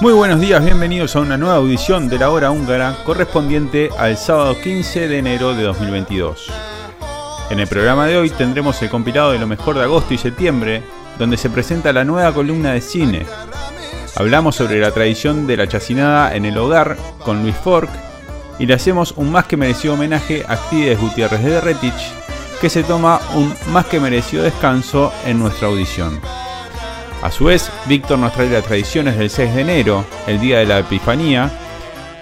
Muy buenos días, bienvenidos a una nueva audición de la hora húngara correspondiente al sábado 15 de enero de 2022. En el programa de hoy tendremos el compilado de lo mejor de agosto y septiembre, donde se presenta la nueva columna de cine. Hablamos sobre la tradición de la chacinada en el hogar con Luis Fork y le hacemos un más que merecido homenaje a Actides Gutiérrez de Derretich, que se toma un más que merecido descanso en nuestra audición. A su vez, Víctor nos trae las tradiciones del 6 de enero, el día de la Epifanía.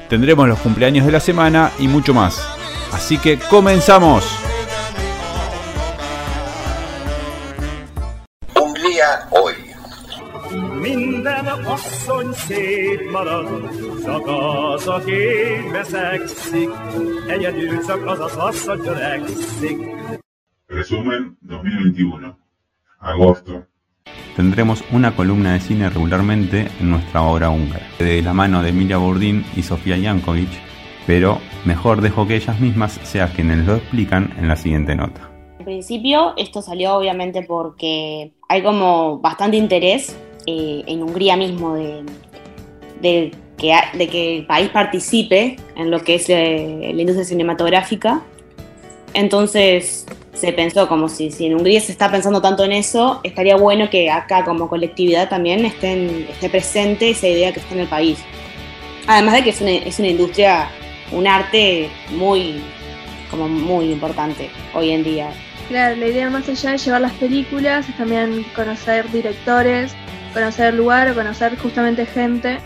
Tendremos los cumpleaños de la semana y mucho más. Así que comenzamos. Szép marad, csak az, aki veszekszik, egyedül csak az az asszony törekszik. Resumen 2021. Agosto. Tendremos una columna de cine regularmente en nuestra obra húngara, de la mano de Emilia Bourdin y Sofía Yankovic, pero mejor dejo que ellas mismas sean quienes lo explican en la siguiente nota. En principio, esto salió obviamente porque hay como bastante interés eh, en Hungría mismo de, de que, de que el país participe en lo que es eh, la industria cinematográfica. Entonces se pensó como si, si en Hungría se está pensando tanto en eso, estaría bueno que acá como colectividad también estén, esté presente esa idea que está en el país. Además de que es una, es una industria, un arte muy, como muy importante hoy en día. Claro, la idea más allá de llevar las películas es también conocer directores, conocer lugar conocer justamente gente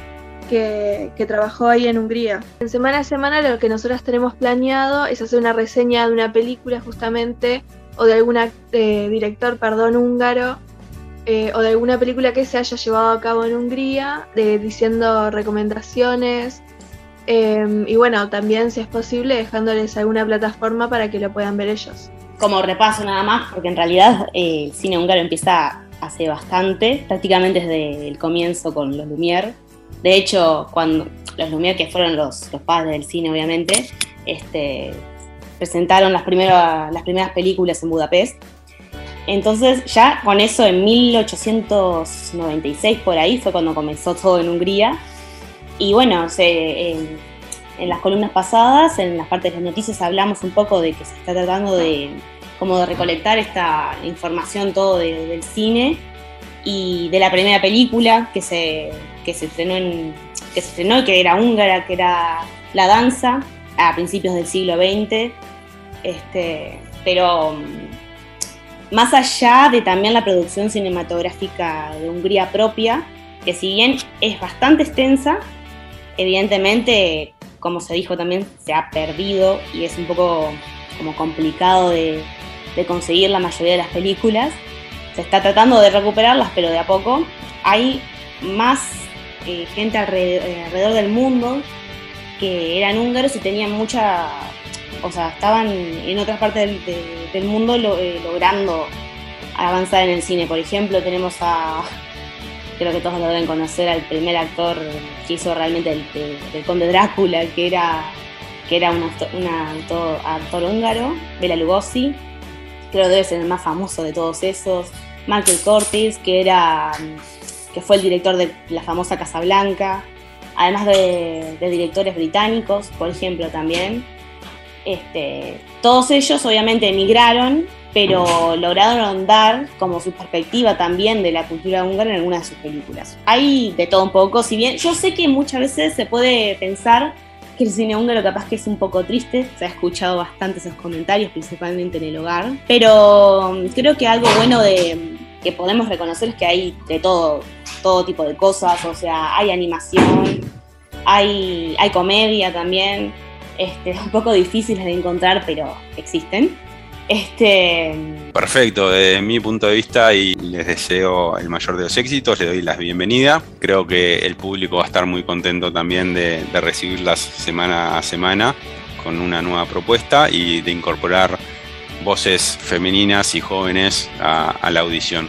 que, que trabajó ahí en Hungría. En semana a semana lo que nosotros tenemos planeado es hacer una reseña de una película justamente o de algún director, perdón, húngaro eh, o de alguna película que se haya llevado a cabo en Hungría, de- diciendo recomendaciones eh, y bueno, también si es posible dejándoles alguna plataforma para que lo puedan ver ellos. Como repaso nada más, porque en realidad eh, el cine húngaro empieza hace bastante, prácticamente desde el comienzo con los Lumière. De hecho, cuando los Lumière, que fueron los, padres del cine obviamente, este, presentaron las primeras, las primeras películas en Budapest. Entonces ya con eso en 1896 por ahí fue cuando comenzó todo en Hungría. Y bueno, en, las columnas pasadas, en las partes de las noticias hablamos un poco de que se está tratando de como recolectar esta información todo de- del cine y de la primera película que se, que se estrenó en, que se estrenó y que era húngara, que era La danza, a principios del siglo XX. Este, pero mm, más allá de también la producción cinematográfica de Hungría propia, que si bien es bastante extensa, evidentemente, como se dijo también, se ha perdido y es un poco como complicado de, de conseguir la mayoría de las películas. Se está tratando de recuperarlas, pero de a poco. Hay más eh, gente alrededor, eh, alrededor del mundo que eran húngaros y tenían mucha, o sea, estaban en otras partes del, de- del mundo eh, logrando avanzar en el cine. Por ejemplo, tenemos a, creo que todos lo deben conocer, al primer actor que hizo realmente el, conde Drácula, que era, que era un actor, un actor- húngaro, Bela Lugosi, creo que debe ser el más famoso de todos esos. Michael Curtis, que era que fue el director de la famosa Casablanca, además de, de directores británicos, por ejemplo, también. Este, todos ellos obviamente emigraron, pero lograron dar como su perspectiva también de la cultura húngara en algunas de sus películas. Hay de todo un poco, si bien yo sé que muchas veces se puede pensar que el cine húngaro capaz que es un poco triste, se ha escuchado bastante esos comentarios, principalmente en el hogar, pero creo que algo bueno de, que podemos reconocer es que hay de todo, todo tipo de cosas, o sea, hay animación, hay, hay comedia también, este, un poco difíciles de encontrar, pero existen. Este... Perfecto, desde mi punto de vista y les deseo el mayor de los éxitos, les doy la bienvenida. Creo que el público va a estar muy contento también de, de recibirlas semana a semana con una nueva propuesta y de incorporar voces femeninas y jóvenes a la audición.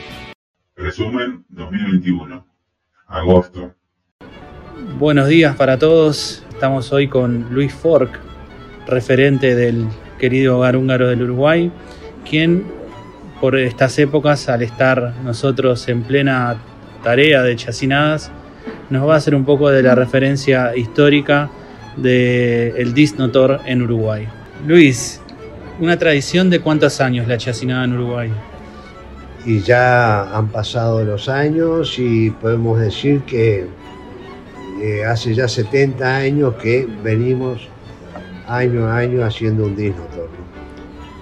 Resumen 2021. Agosto. Buenos días para todos. Estamos hoy con Luis Fork, referente del querido hogar húngaro del Uruguay, quien por estas épocas, al estar nosotros en plena tarea de chacinadas, nos va a hacer un poco de la referencia histórica del el disnotor en Uruguay. Luis, una tradición de cuántos años la chacinada en Uruguay. Y ya han pasado los años y podemos decir que eh, hace ya 70 años que venimos año a año haciendo un disnotor.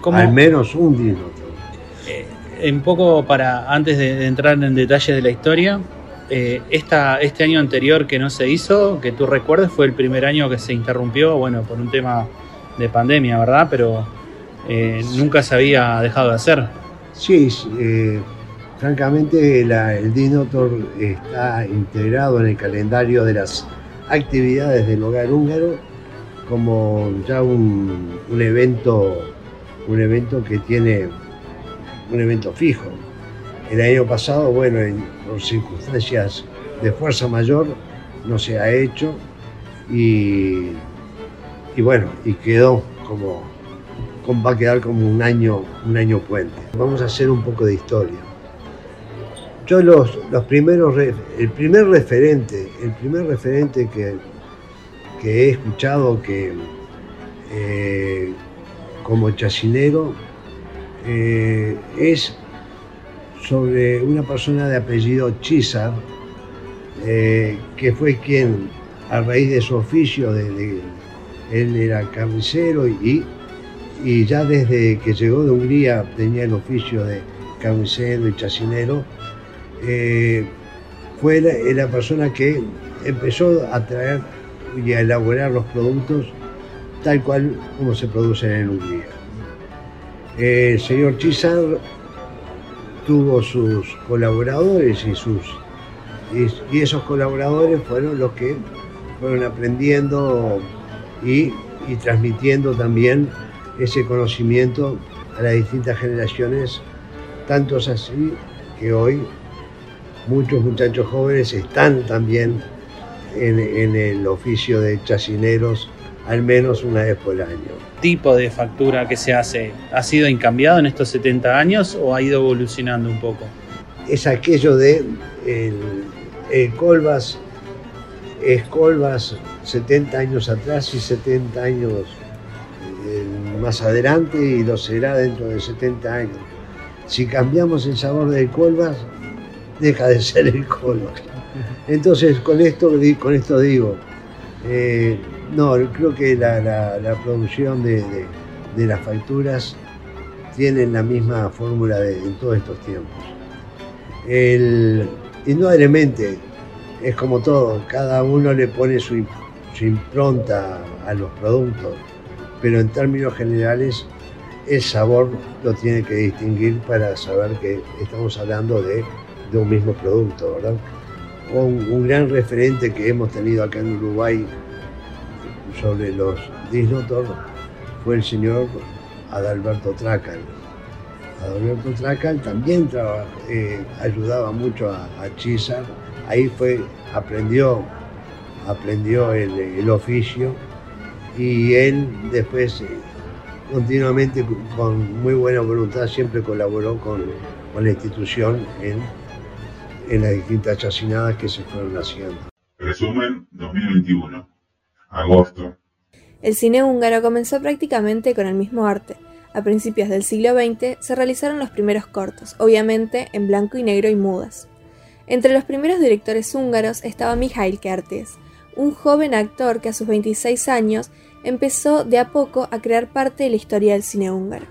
¿Cómo? Al menos un disnotor. Un poco para, antes de, de entrar en detalles de la historia, eh, esta, este año anterior que no se hizo, que tú recuerdes, fue el primer año que se interrumpió, bueno, por un tema de pandemia, ¿verdad? Pero eh, nunca se había dejado de hacer. Sí, eh, francamente la- el Dinotor está integrado en el calendario de las actividades del hogar húngaro como ya un, evento un evento que tiene un evento fijo. El año pasado, bueno, en- por circunstancias de fuerza mayor no se ha hecho y, y bueno, y quedó como, va a quedar como un año, un año puente. Vamos a hacer un poco de historia. Yo los, los primeros, el primer referente, el primer referente que, que he escuchado que eh, como chacinero eh, es sobre una persona de apellido Chisar, eh, que fue quien, a raíz de su oficio, de- él era carnicero y, y ya desde que llegó de Hungría tenía el oficio de carnicero y chacinero, eh, fue la, la persona que empezó a traer y a elaborar los productos tal cual como se producen en Hungría. El señor Chisar tuvo sus colaboradores y sus y, y esos colaboradores fueron los que fueron aprendiendo y, y transmitiendo también ese conocimiento a las distintas generaciones, tanto es así que hoy muchos muchachos jóvenes están también en, en el oficio de chacineros al menos una vez por año. tipo de factura que se hace ha sido incambiado en estos 70 años o ha ido evolucionando un poco? es aquello de el, el Colbas es Colbas 70 años atrás y 70 años más adelante y lo será dentro de 70 años. Si cambiamos el sabor del Colbas, deja de ser el Colbas. Entonces con esto, con esto digo, eh, no, creo que la, producción de, las facturas tienen la misma fórmula en todos estos tiempos. El, indudablemente, es como todo, cada uno le pone su impronta a los productos, pero en términos generales el sabor lo tiene que distinguir para saber que estamos hablando de, de un mismo producto, ¿verdad? Un, gran referente que hemos tenido acá en Uruguay sobre los disnotor fue el señor Adalberto Trácal. Adalberto Trácal también traba- eh, ayudaba mucho a, a Chisar. Ahí fue, aprendió, aprendió el oficio y él después eh, continuamente con muy buena voluntad siempre colaboró con, con la institución en, en las distintas chacinadas que se fueron haciendo. Resumen 2021. Agosto. El cine húngaro comenzó prácticamente con el mismo arte. A principios del siglo XX se realizaron los primeros cortos, obviamente en blanco y negro y mudas. Entre los primeros directores húngaros estaba Mikhail Kertész, un joven actor que a sus 26 años empezó de a poco a crear parte de la historia del cine húngaro.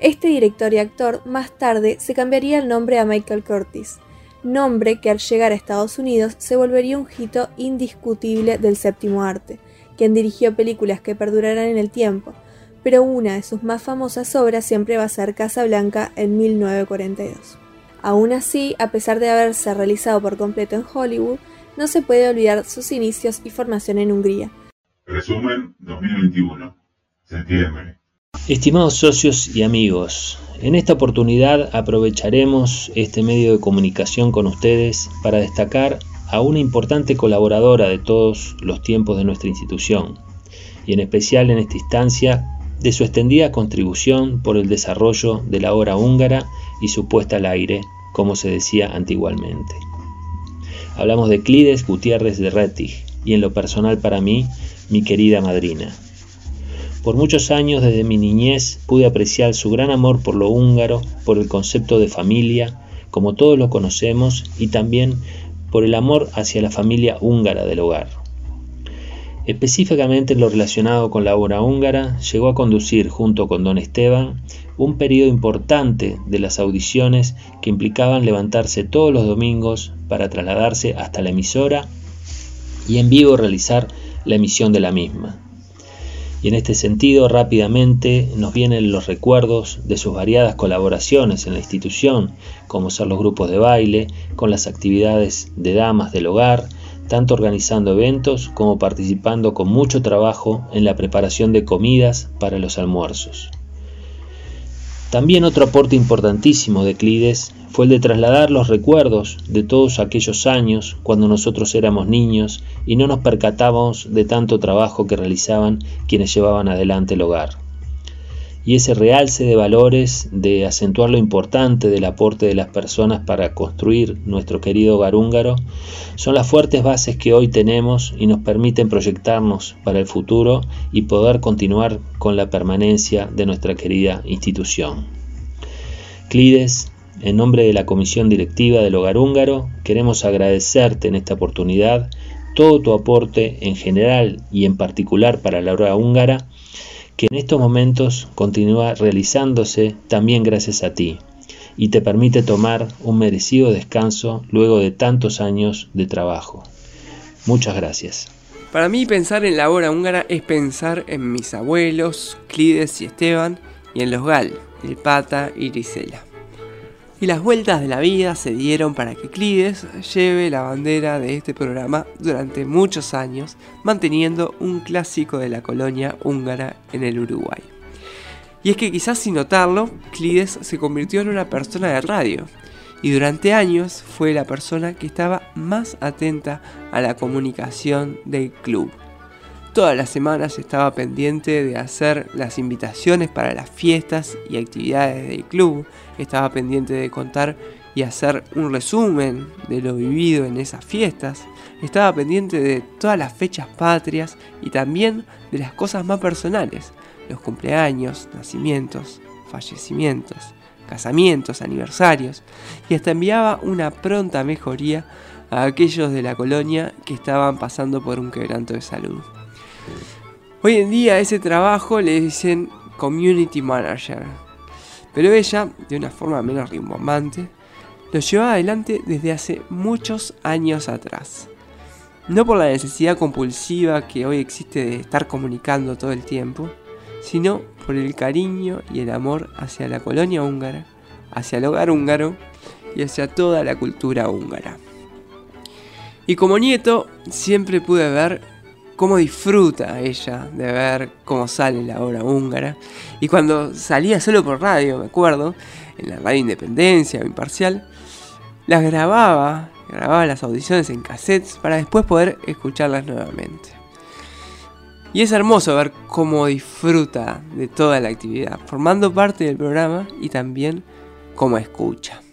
Este director y actor más tarde se cambiaría el nombre a Michael Curtis, nombre que al llegar a Estados Unidos se volvería un hito indiscutible del séptimo arte, quien dirigió películas que perdurarán en el tiempo, pero una de sus más famosas obras siempre va a ser Casablanca en 1942. Aún así, a pesar de haberse realizado por completo en Hollywood, no se puede olvidar sus inicios y formación en Hungría. Resumen 2021. Septiembre. Estimados socios y amigos, en esta oportunidad aprovecharemos este medio de comunicación con ustedes para destacar a una importante colaboradora de todos los tiempos de nuestra institución, y en especial en esta instancia de su extendida contribución por el desarrollo de la obra húngara y su puesta al aire, como se decía antiguamente. Hablamos de Clides Gutiérrez de Rettig, y en lo personal para mí, mi querida madrina. Por muchos años desde mi niñez pude apreciar su gran amor por lo húngaro, por el concepto de familia, como todos lo conocemos, y también por el amor hacia la familia húngara del hogar. Específicamente en lo relacionado con la obra húngara, llegó a conducir junto con don Esteban un periodo importante de las audiciones que implicaban levantarse todos los domingos para trasladarse hasta la emisora y en vivo realizar la emisión de la misma. Y en este sentido rápidamente nos vienen los recuerdos de sus variadas colaboraciones en la institución, como ser los grupos de baile, con las actividades de damas del hogar, tanto organizando eventos como participando con mucho trabajo en la preparación de comidas para los almuerzos. También otro aporte importantísimo de Clides fue el de trasladar los recuerdos de todos aquellos años cuando nosotros éramos niños y no nos percatábamos de tanto trabajo que realizaban quienes llevaban adelante el hogar. Y ese realce de valores, de acentuar lo importante del aporte de las personas para construir nuestro querido hogar húngaro, son las fuertes bases que hoy tenemos y nos permiten proyectarnos para el futuro y poder continuar con la permanencia de nuestra querida institución. Clides, en nombre de la Comisión Directiva del Hogar Húngaro, queremos agradecerte en esta oportunidad todo tu aporte en general y en particular para la obra húngara, que en estos momentos continúa realizándose también gracias a ti y te permite tomar un merecido descanso luego de tantos años de trabajo. Muchas gracias. Para mí pensar en la obra húngara es pensar en mis abuelos, Clides y Esteban, y en los Gal, el Pata y Grisela. Y las vueltas de la vida se dieron para que Clides lleve la bandera de este programa durante muchos años, manteniendo un clásico de la colonia húngara en el Uruguay. Y es que quizás sin notarlo, Clides se convirtió en una persona de radio, y durante años fue la persona que estaba más atenta a la comunicación del club. Todas las semanas estaba pendiente de hacer las invitaciones para las fiestas y actividades del club, estaba pendiente de contar y hacer un resumen de lo vivido en esas fiestas, estaba pendiente de todas las fechas patrias y también de las cosas más personales, los cumpleaños, nacimientos, fallecimientos, casamientos, aniversarios, y hasta enviaba una pronta mejoría a aquellos de la colonia que estaban pasando por un quebranto de salud. Hoy en día ese trabajo le dicen Community Manager, pero ella, de una forma menos rimbombante, lo llevaba adelante desde hace muchos años atrás. No por la necesidad compulsiva que hoy existe de estar comunicando todo el tiempo, sino por el cariño y el amor hacia la colonia húngara, hacia el hogar húngaro y hacia toda la cultura húngara. Y como nieto siempre pude ver cómo disfruta ella de ver cómo sale la obra húngara. Y cuando salía solo por radio, me acuerdo, en la radio Independencia o Imparcial, las grababa, grababa las audiciones en cassettes para después poder escucharlas nuevamente. Y es hermoso ver cómo disfruta de toda la actividad, formando parte del programa y también cómo escucha.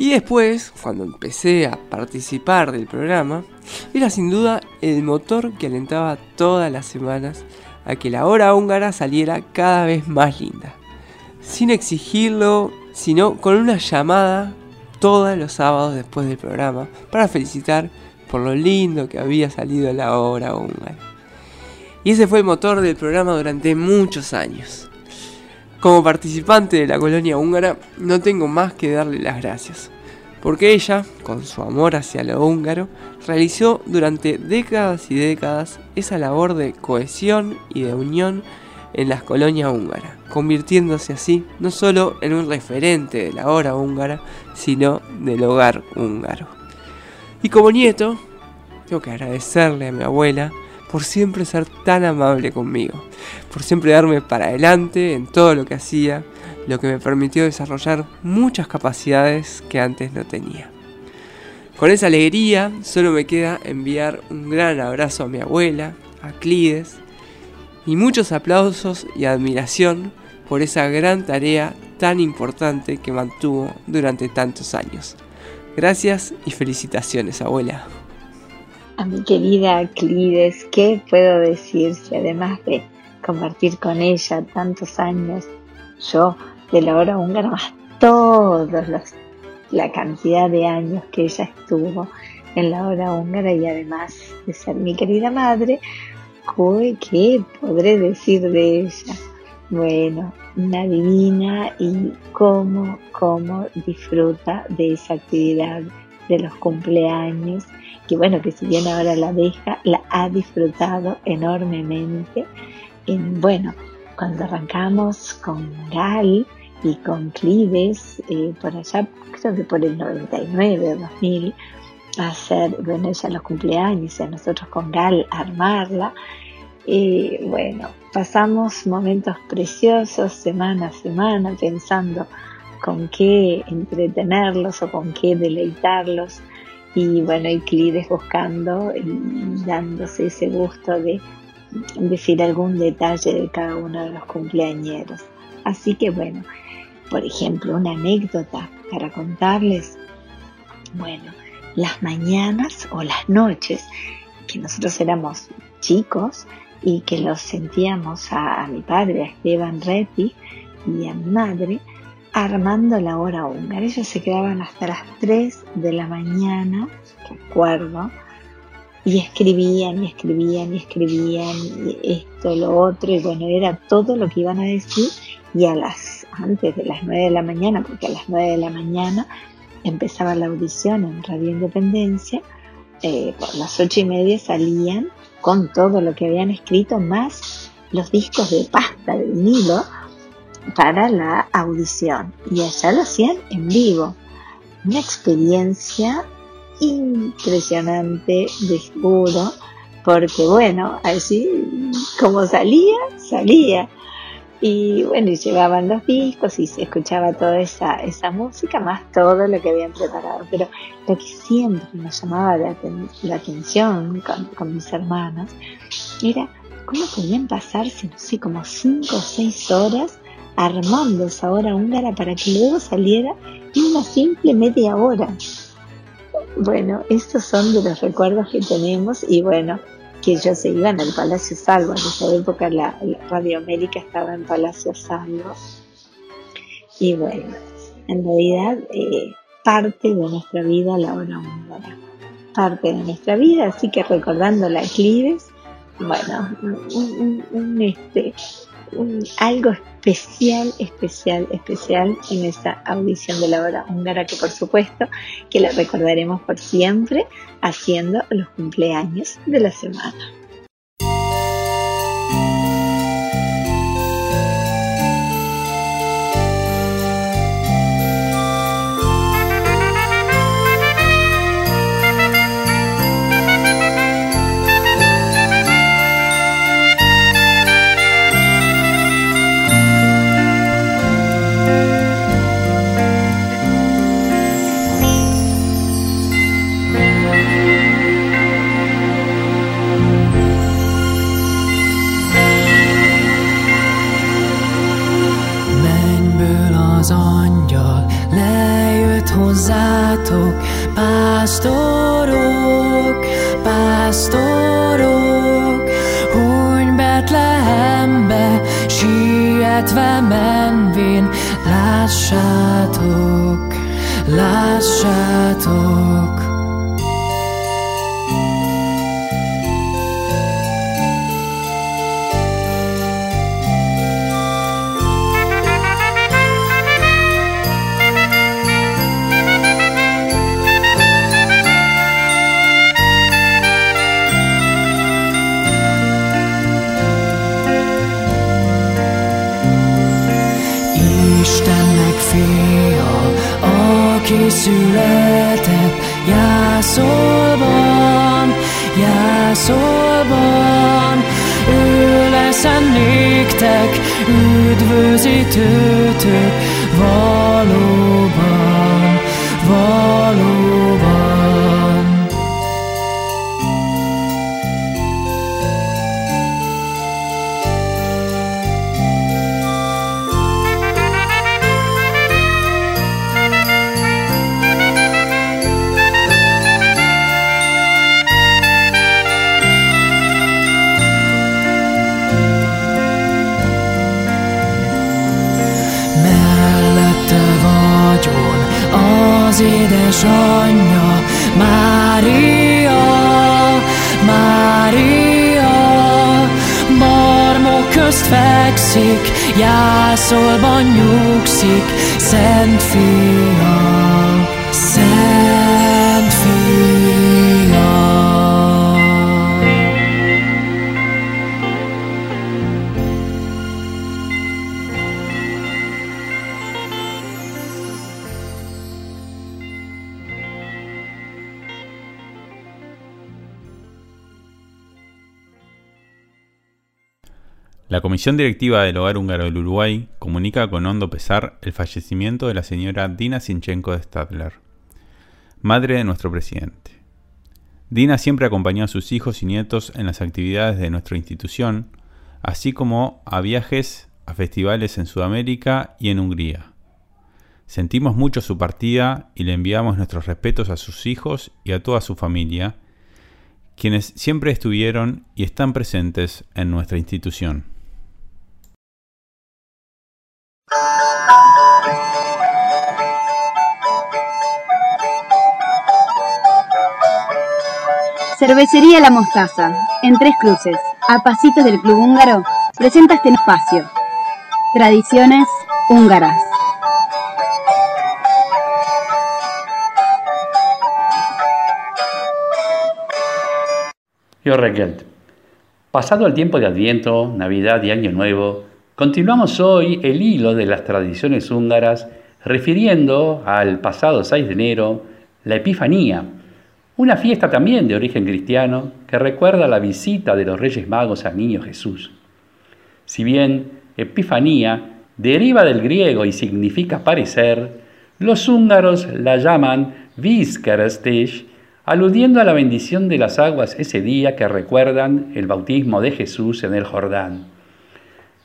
Y después, cuando empecé a participar del programa, era sin duda el motor que alentaba todas las semanas a que la hora húngara saliera cada vez más linda. Sin exigirlo, sino con una llamada todos los sábados después del programa para felicitar por lo lindo que había salido la hora húngara. Y ese fue el motor del programa durante muchos años. Como participante de la colonia húngara, no tengo más que darle las gracias, porque ella, con su amor hacia lo húngaro, realizó durante décadas y décadas esa labor de cohesión y de unión en las colonias húngaras, convirtiéndose así no solo en un referente de la hora húngara, sino del hogar húngaro. Y como nieto, tengo que agradecerle a mi abuela por siempre ser tan amable conmigo, por siempre darme para adelante en todo lo que hacía, lo que me permitió desarrollar muchas capacidades que antes no tenía. Con esa alegría solo me queda enviar un gran abrazo a mi abuela, a Clides, y muchos aplausos y admiración por esa gran tarea tan importante que mantuvo durante tantos años. Gracias y felicitaciones, abuela. A mi querida Clides, ¿qué puedo decir si además de compartir con ella tantos años, yo de la hora húngara más todos los, la cantidad de años que ella estuvo en la hora húngara y además de ser mi querida madre, ¿qué podré decir de ella? Bueno, una divina y cómo, cómo disfruta de esa actividad de los cumpleaños, que bueno, que si bien ahora la deja, la ha disfrutado enormemente. Y bueno, cuando arrancamos con Gal y con Clives, eh, por allá, creo que por el 99 o 2000, hacer, bueno, ella los cumpleaños y a nosotros con Gal armarla. Y bueno, pasamos momentos preciosos semana a semana pensando con qué entretenerlos o con qué deleitarlos. Y bueno, y Clides buscando y dándose ese gusto de decir algún detalle de cada uno de los cumpleañeros. Así que bueno, por ejemplo, una anécdota para contarles. Bueno, las mañanas o las noches que nosotros éramos chicos y que los sentíamos a, mi padre, a Esteban Reti y a mi madre, armando la hora húngara. Ellos se quedaban hasta las 3 de la mañana, recuerdo, y escribían y escribían y escribían y esto, lo otro, y bueno, era todo lo que iban a decir y a las, antes de las 9 de la mañana, porque a las 9 de la mañana empezaba la audición en Radio Independencia, eh, por las ocho y media salían con todo lo que habían escrito, más los discos de pasta de vinilo para la audición. Y allá lo hacían en vivo. Una experiencia impresionante, de seguro, porque bueno, así como salía, salía. Y bueno, y llevaban los discos y se escuchaba toda esa, esa música, más todo lo que habían preparado. Pero lo que siempre nos llamaba la, la atención con, con, mis hermanas era cómo podían pasarse, no sé, como cinco o seis horas armando esa hora húngara para que luego saliera en una simple media hora. Bueno, estos son de los recuerdos que tenemos y bueno, que ellos se iban al Palacio Salvo. En esa época la, Radio América estaba en Palacio Salvo. Y bueno, en realidad eh, parte de nuestra vida la hora húngara. Parte de nuestra vida, así que recordando la Clives, bueno, un, este, algo especial, especial, especial en esta audición de la hora húngara que por supuesto que la recordaremos por siempre haciendo los cumpleaños de la semana. Jászolban. Ő lesz néktek, üdvözítőtök, valóban, az édesanyja, Mária, Mária, marmok közt fekszik, jászolban nyugszik, Szent Fia, La Comisión Directiva del Hogar Húngaro del Uruguay comunica con hondo pesar el fallecimiento de la señora Dina Sinchenko de Stadler, madre de nuestro presidente. Dina siempre acompañó a sus hijos y nietos en las actividades de nuestra institución, así como a viajes a festivales en Sudamérica y en Hungría. Sentimos mucho su partida y le enviamos nuestros respetos a sus hijos y a toda su familia, quienes siempre estuvieron y están presentes en nuestra institución. Cervecería La Mostaza, en Tres Cruces, a pasitos del Club Húngaro, presenta este espacio. Tradiciones húngaras. Yo. Pasado el tiempo de Adviento, Navidad y Año Nuevo, continuamos hoy el hilo de las tradiciones húngaras refiriendo al pasado 6 de enero, la Epifanía, una fiesta también de origen cristiano que recuerda la visita de los Reyes Magos al Niño Jesús. Si bien Epifanía deriva del griego y significa aparecer, los húngaros la llaman Vízkeresztés, aludiendo a la bendición de las aguas ese día que recuerdan el bautismo de Jesús en el Jordán.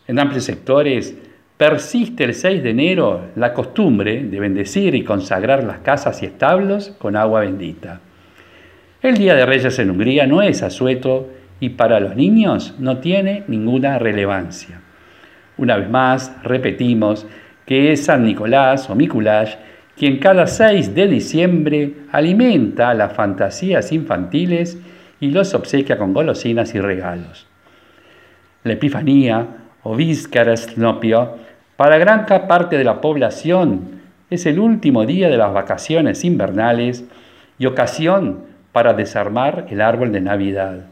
En amplios sectores persiste el 6 de enero la costumbre de bendecir y consagrar las casas y establos con agua bendita. El Día de Reyes en Hungría no es asueto y para los niños no tiene ninguna relevancia. Una vez más, repetimos que es San Nicolás o Mikulás quien cada 6 de diciembre alimenta las fantasías infantiles y los obsequia con golosinas y regalos. La Epifanía o Vizcarasnopio para gran parte de la población es el último día de las vacaciones invernales y ocasión para desarmar el árbol de Navidad.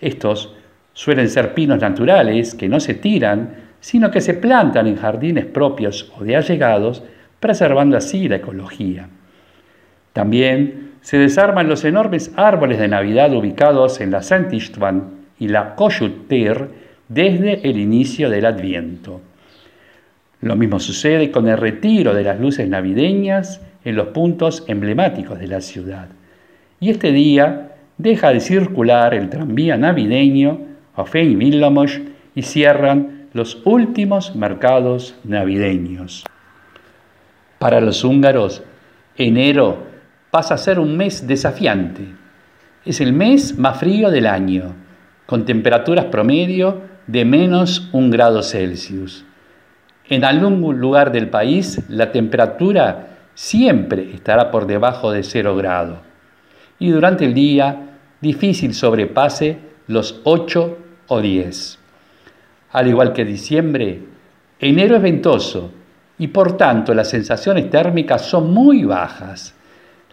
Estos suelen ser pinos naturales que no se tiran, sino que se plantan en jardines propios o de allegados preservando así la ecología. También se desarman los enormes árboles de Navidad ubicados en la Saint Istvan y la Kossuth-tér desde el inicio del Adviento. Lo mismo sucede con el retiro de las luces navideñas en los puntos emblemáticos de la ciudad. Y este día deja de circular el tranvía navideño Fein Villamosh y cierran los últimos mercados navideños. Para los húngaros, enero pasa a ser un mes desafiante. Es el mes más frío del año, con temperaturas promedio de menos un grado Celsius. En algún lugar del país la temperatura siempre estará por debajo de cero grado y durante el día difícil sobrepase los 8 o 10. Al igual que diciembre, enero es ventoso y por tanto las sensaciones térmicas son muy bajas.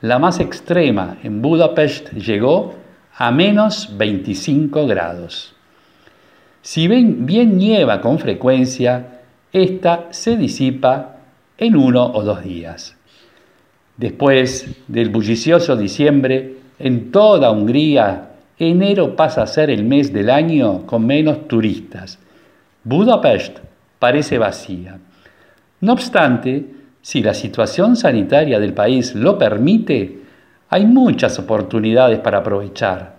La más extrema en Budapest llegó a menos 25 grados. Si bien, nieva con frecuencia, esta se disipa en uno o dos días. Después del bullicioso diciembre, en toda Hungría, enero pasa a ser el mes del año con menos turistas. Budapest parece vacía. No obstante, si la situación sanitaria del país lo permite, hay muchas oportunidades para aprovechar.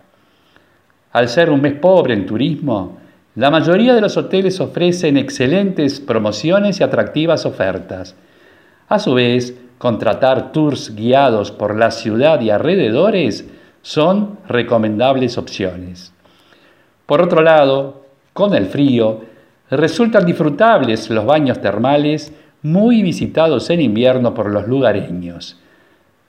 Al ser un mes pobre en turismo, la mayoría de los hoteles ofrecen excelentes promociones y atractivas ofertas. A su vez, contratar tours guiados por la ciudad y alrededores son recomendables opciones. Por otro lado, con el frío, resultan disfrutables los baños termales muy visitados en invierno por los lugareños.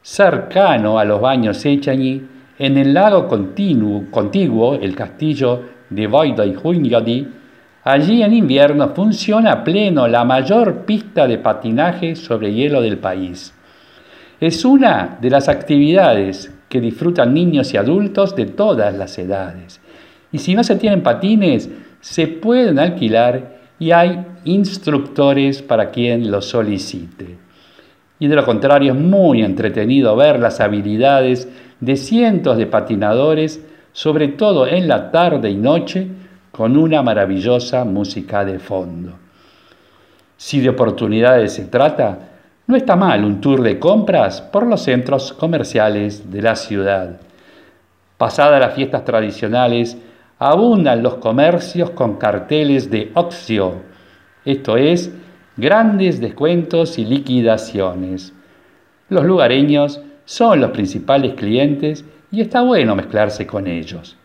Cercano a los baños Echañi, en el lago contiguo, el castillo de Voidoy allí en invierno funciona a pleno la mayor pista de patinaje sobre hielo del país. Es una de las actividades que disfrutan niños y adultos de todas las edades. Y si no se tienen patines, se pueden alquilar y hay instructores para quien lo solicite. Y de lo contrario es muy entretenido ver las habilidades de cientos de patinadores, sobre todo en la tarde y noche, con una maravillosa música de fondo. Si de oportunidades se trata, no está mal un tour de compras por los centros comerciales de la ciudad. Pasadas las fiestas tradicionales, abundan los comercios con carteles de oxio, esto es, grandes descuentos y liquidaciones. Los lugareños son los principales clientes y está bueno mezclarse con ellos.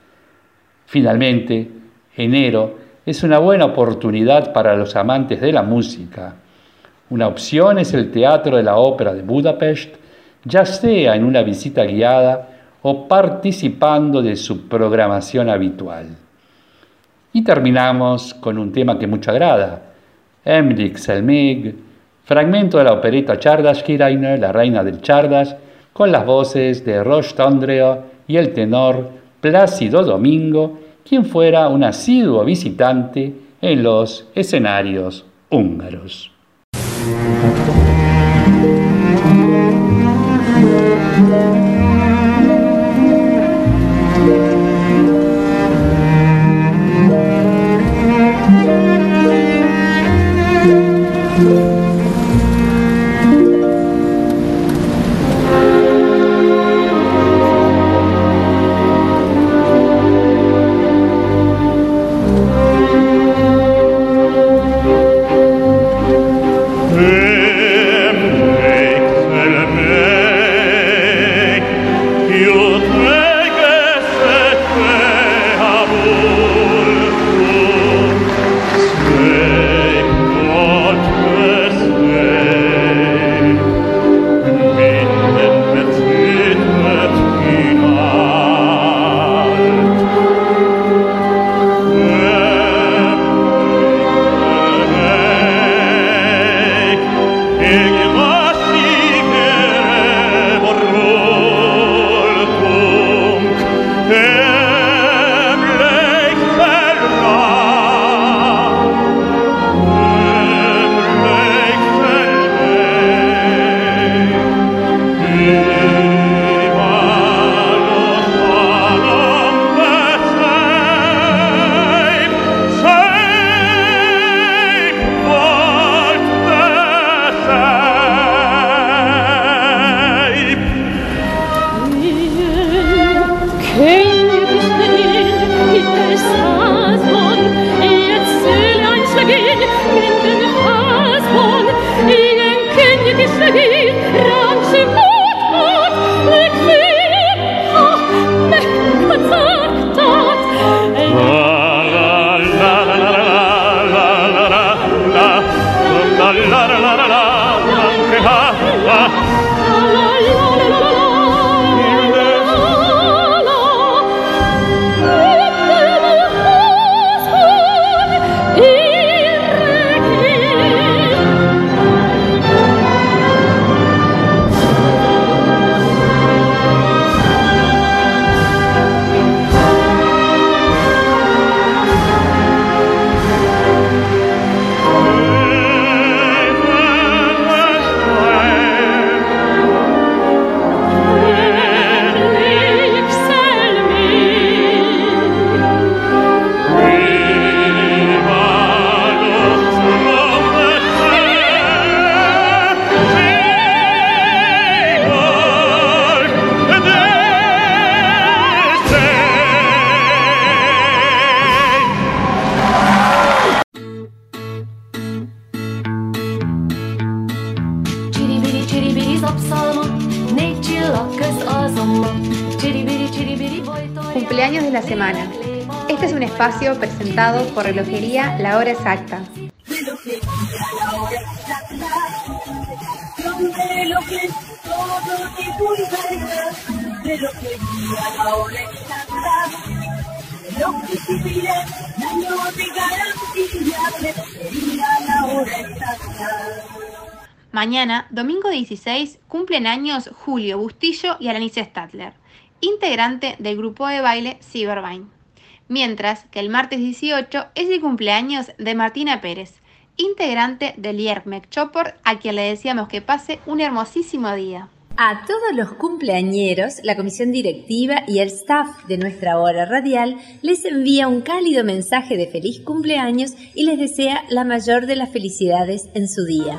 Finalmente, enero es una buena oportunidad para los amantes de la música. Una opción es el Teatro de la Ópera de Budapest, ya sea en una visita guiada o participando de su programación habitual. Y terminamos con un tema que mucho agrada, Emmerich Selmig, fragmento de la opereta Chardaskirainer, la reina del Chardas, con las voces de Roche Tondreo y el tenor Plácido Domingo, quien fuera un asiduo visitante en los escenarios húngaros. Presentado por Relojería La Hora Exacta. Mañana, domingo 16, cumplen años Julio Bustillo y Alanice Stadler, integrante del grupo de baile Cybervine. Mientras que el martes 18 es el cumpleaños de Martina Pérez, integrante del Yermek Chopper, a quien le deseamos que pase un hermosísimo día. A todos los cumpleañeros, la comisión directiva y el staff de nuestra hora radial les envía un cálido mensaje de feliz cumpleaños y les desea la mayor de las felicidades en su día.